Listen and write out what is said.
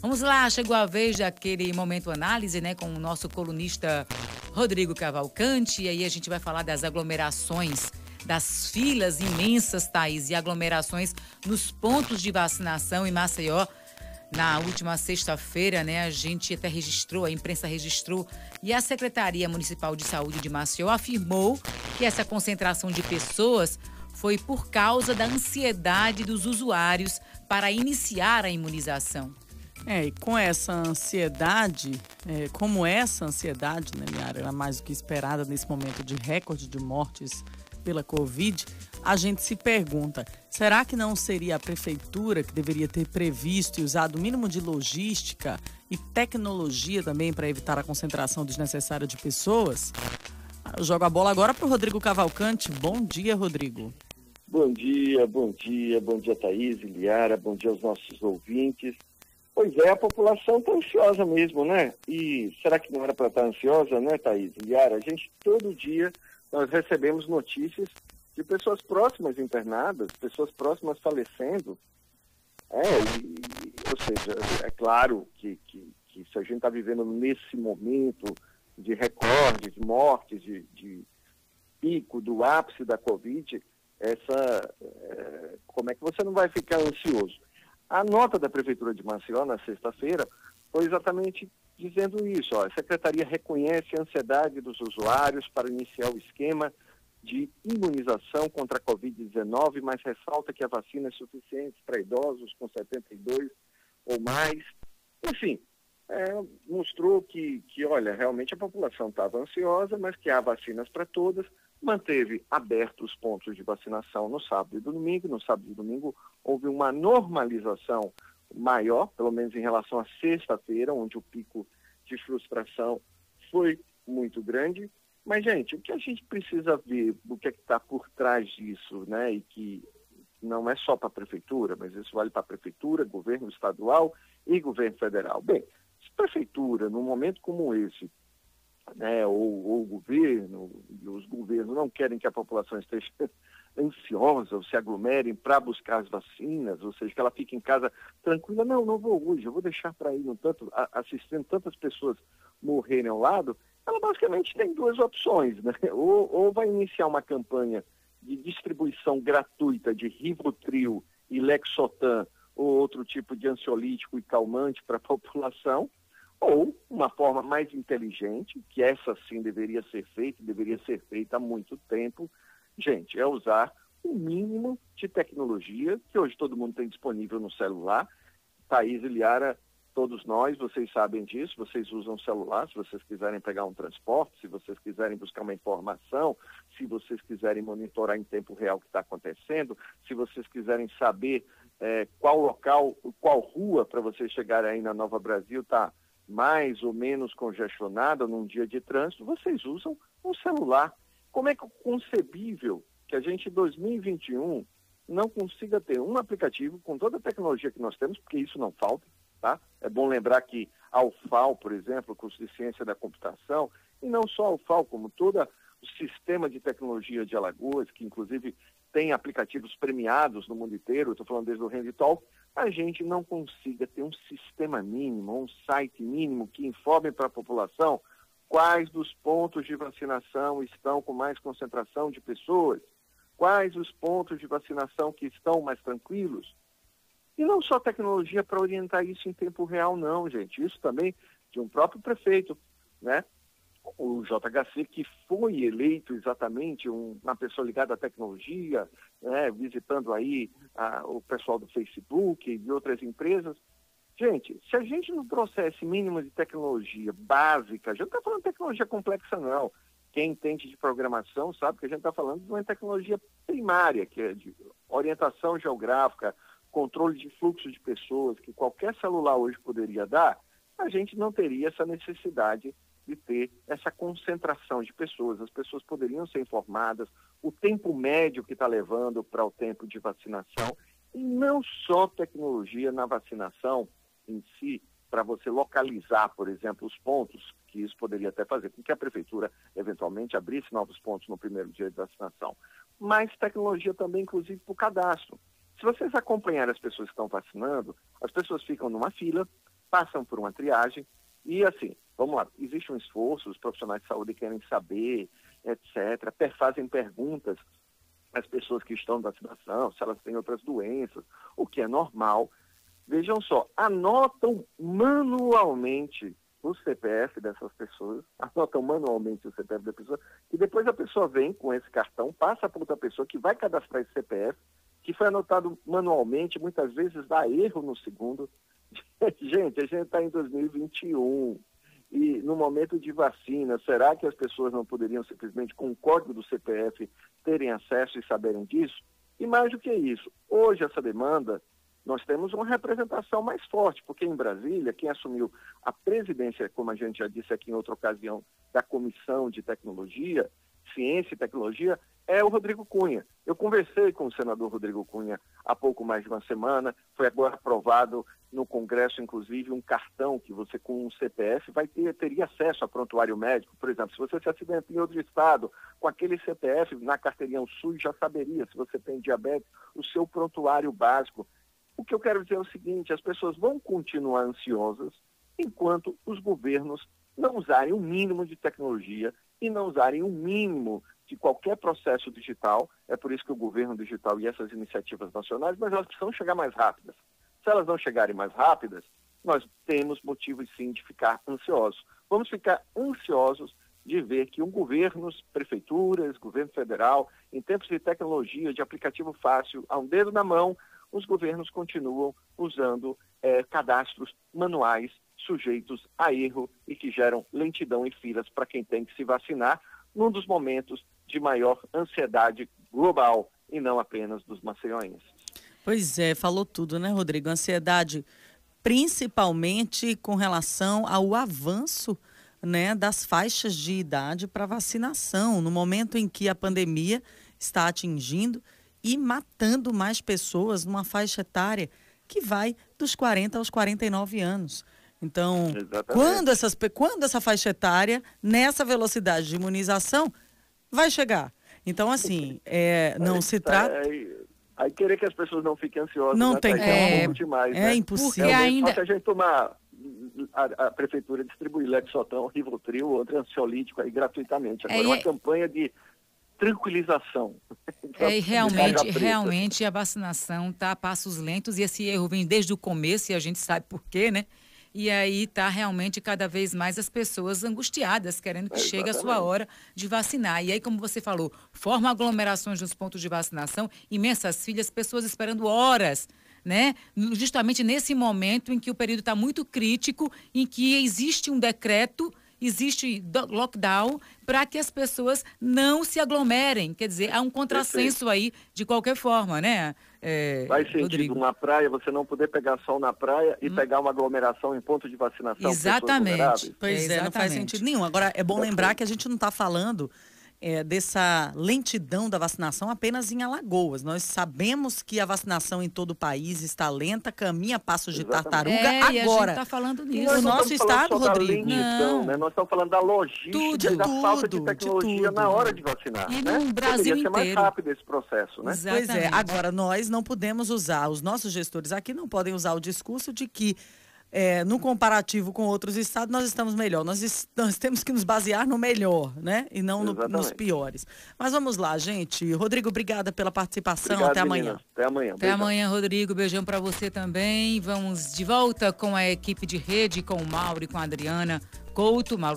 Vamos lá, chegou a vez daquele momento análise, né, com o nosso colunista Rodrigo Cavalcante, e aí a gente vai falar das aglomerações, das filas imensas, Thaís, e aglomerações nos pontos de vacinação em Maceió. Na última sexta-feira, né, a gente até registrou, a imprensa registrou, e a Secretaria Municipal de Saúde de Maceió afirmou que essa concentração de pessoas foi por causa da ansiedade dos usuários para iniciar a imunização. É, e com essa ansiedade, é, como essa ansiedade, né, Liara, era mais do que esperada nesse momento de recorde de mortes pela Covid, a gente se pergunta: será que não seria a prefeitura que deveria ter previsto e usado o mínimo de logística e tecnologia também para evitar a concentração desnecessária de pessoas? Eu jogo a bola agora para o Rodrigo Cavalcante. Bom dia, Rodrigo. Bom dia, bom dia, bom dia, Thaís, Liara, bom dia aos nossos ouvintes. Pois é, a população está ansiosa mesmo, né? E será que não era para estar tá ansiosa, né, Thaís? Liara, a gente todo dia nós recebemos notícias de pessoas próximas internadas, pessoas próximas falecendo. É, e, ou seja, é claro que, que, que se a gente está vivendo nesse momento de recorde, de mortes, de, de pico do ápice da Covid, essa, é, como é que você não vai ficar ansioso? A nota da Prefeitura de Maceió, na sexta-feira, foi exatamente dizendo isso. Ó, a Secretaria reconhece a ansiedade dos usuários para iniciar o esquema de imunização contra a Covid-19, mas ressalta que a vacina é suficiente para idosos com 72 ou mais. Enfim, é, mostrou que, que, olha, realmente a população estava ansiosa, mas que há vacinas para todas, manteve abertos os pontos de vacinação no sábado e domingo. No sábado e domingo houve uma normalização maior, pelo menos em relação à sexta-feira, onde o pico de frustração foi muito grande. Mas, gente, o que a gente precisa ver, o que é está por trás disso, né? E que não é só para a prefeitura, mas isso vale para a prefeitura, governo estadual e governo federal. Bem, se a prefeitura, num momento como esse, né, ou, ou o governo e os governos não querem que a população esteja ansiosa ou se aglomerem para buscar as vacinas, ou seja, que ela fique em casa tranquila, não, não vou hoje, eu vou deixar para ir no tanto, assistindo tantas pessoas morrerem ao lado, ela basicamente tem duas opções, né? Ou, ou vai iniciar uma campanha de distribuição gratuita de Rivotril e Lexotan ou outro tipo de ansiolítico e calmante para a população, ou uma forma mais inteligente, que essa sim deveria ser feita, deveria ser feita há muito tempo, gente, é usar o mínimo de tecnologia que hoje todo mundo tem disponível no celular. Thaís e Liara, todos nós, vocês sabem disso, vocês usam celular, se vocês quiserem pegar um transporte, se vocês quiserem buscar uma informação, se vocês quiserem monitorar em tempo real o que está acontecendo, se vocês quiserem saber é, qual local, qual rua para vocês chegarem aí na Nova Brasil está mais ou menos congestionada num dia de trânsito, vocês usam um celular. Como é concebível que a gente em 2021 não consiga ter um aplicativo com toda a tecnologia que nós temos, porque isso não falta, tá? É bom lembrar que a UFAL, por exemplo, curso de ciência da computação, e não só a UFAL, como todo o sistema de tecnologia de Alagoas, que inclusive tem aplicativos premiados no mundo inteiro, estou falando desde o Renditalk, a gente não consiga ter um sistema mínimo, um site mínimo que informe para a população quais dos pontos de vacinação estão com mais concentração de pessoas, quais os pontos de vacinação que estão mais tranquilos. E não só tecnologia para orientar isso em tempo real, não, gente. Isso também de um próprio prefeito, né? O JHC, que foi eleito exatamente um, uma pessoa ligada à tecnologia, né? visitando aí a, o pessoal do Facebook e de outras empresas, Gente, se a gente não trouxer esse mínimo de tecnologia básica, a gente não está falando de tecnologia complexa, não. Quem entende de programação sabe que a gente está falando de uma tecnologia primária, que é de orientação geográfica, controle de fluxo de pessoas, que qualquer celular hoje poderia dar, a gente não teria essa necessidade de ter essa concentração de pessoas. As pessoas poderiam ser informadas, o tempo médio que está levando para o tempo de vacinação, e não só tecnologia na vacinação, em si, para você localizar, por exemplo, os pontos, que isso poderia até fazer com que a prefeitura eventualmente abrisse novos pontos no primeiro dia de vacinação. Mas tecnologia também, inclusive, para o cadastro. Se vocês acompanharem as pessoas que estão vacinando, as pessoas ficam numa fila, passam por uma triagem e, assim, vamos lá, existe um esforço, os profissionais de saúde querem saber, etc., fazem perguntas às pessoas que estão na vacinação, se elas têm outras doenças, o que é normal. Vejam só, anotam manualmente o CPF dessas pessoas, anotam manualmente o CPF da pessoa, e depois a pessoa vem com esse cartão, passa para outra pessoa que vai cadastrar esse CPF, que foi anotado manualmente, muitas vezes dá erro no segundo. gente, a gente está em 2021 e no momento de vacina, será que as pessoas não poderiam simplesmente, com o código do CPF, terem acesso e saberem disso? E mais do que isso, hoje essa demanda, nós temos uma representação mais forte, porque em Brasília, quem assumiu a presidência, como a gente já disse aqui em outra ocasião, da Comissão de Tecnologia, Ciência e Tecnologia, é o Rodrigo Cunha. Eu conversei com o senador Rodrigo Cunha há pouco mais de uma semana, foi agora aprovado no Congresso, inclusive, um cartão que você, com um CPF, vai ter, teria acesso a prontuário médico. Por exemplo, se você se acidenta em outro estado, com aquele CPF na carteirinha SUS, já saberia se você tem diabetes, o seu prontuário básico. O que eu quero dizer é o seguinte, as pessoas vão continuar ansiosas enquanto os governos não usarem o um mínimo de tecnologia e não usarem o um mínimo de qualquer processo digital. É por isso que o governo digital e essas iniciativas nacionais, mas elas precisam chegar mais rápidas. Se elas não chegarem mais rápidas, nós temos motivos sim de ficar ansiosos. Vamos ficar ansiosos de ver que um governo, prefeituras, governo federal, em tempos de tecnologia, de aplicativo fácil, a um dedo na mão, os governos continuam usando é, cadastros manuais sujeitos a erro e que geram lentidão e filas para quem tem que se vacinar, num dos momentos de maior ansiedade global e não apenas dos maceiões. Pois é, falou tudo, né, Rodrigo? Ansiedade principalmente com relação ao avanço né, das faixas de idade para vacinação, no momento em que a pandemia está atingindo e matando mais pessoas numa faixa etária que vai dos 40 aos 49 anos. Então, quando, essas, quando essa faixa etária, nessa velocidade de imunização, vai chegar? Então, assim, é, não aí, se trata. Aí, aí, querer que as pessoas não fiquem ansiosas. Não né? tem tá. É, um demais, é né? impossível. Porque ainda... Só se a gente tomar a, a, prefeitura distribuir Lexotan, Rivotril, outro ansiolítico aí gratuitamente. Agora, é, uma campanha de tranquilização. É, e realmente, realmente a vacinação está a passos lentos e esse erro vem desde o começo e a gente sabe por quê, né? E aí está realmente cada vez mais as pessoas angustiadas, querendo que é, chegue a sua hora de vacinar. E aí, como você falou, forma aglomerações nos pontos de vacinação, imensas filas, pessoas esperando horas né? Justamente nesse momento em que o período está muito crítico, em que existe um decreto existe lockdown para que as pessoas não se aglomerem. Quer dizer, há um contrassenso Perfeito. aí de qualquer forma, né? É, Faz sentido Rodrigo. uma praia você não poder pegar sol na praia e hum. pegar uma aglomeração em ponto de vacinação. Exatamente. Pois é, é, não faz sentido nenhum. Agora, é bom lembrar que a gente não está falando é, dessa lentidão da vacinação apenas em Alagoas. Nós sabemos que a vacinação em todo o país está lenta, caminha passos de tartaruga é, agora. está falando nisso. No nosso estado, Rodrigo. Lentidão, né? Nós estamos falando da logística tudo, da tudo, falta de tecnologia de na hora de vacinar. E né? no Brasil Poderia inteiro. ser mais rápido esse processo, né? Exatamente. Pois é. Agora, nós não podemos usar, os nossos gestores aqui não podem usar o discurso de que é, no comparativo com outros estados, nós estamos melhor. Nós, nós temos que nos basear no melhor, né? E não no, nos piores. Mas vamos lá, gente. Rodrigo, obrigada pela participação. Obrigado, Até amanhã. Meninas. Até amanhã. Até Beijão. amanhã, Rodrigo. Beijão para você também. Vamos de volta com a equipe de rede, com o Mauro e com a Adriana Couto. Mauro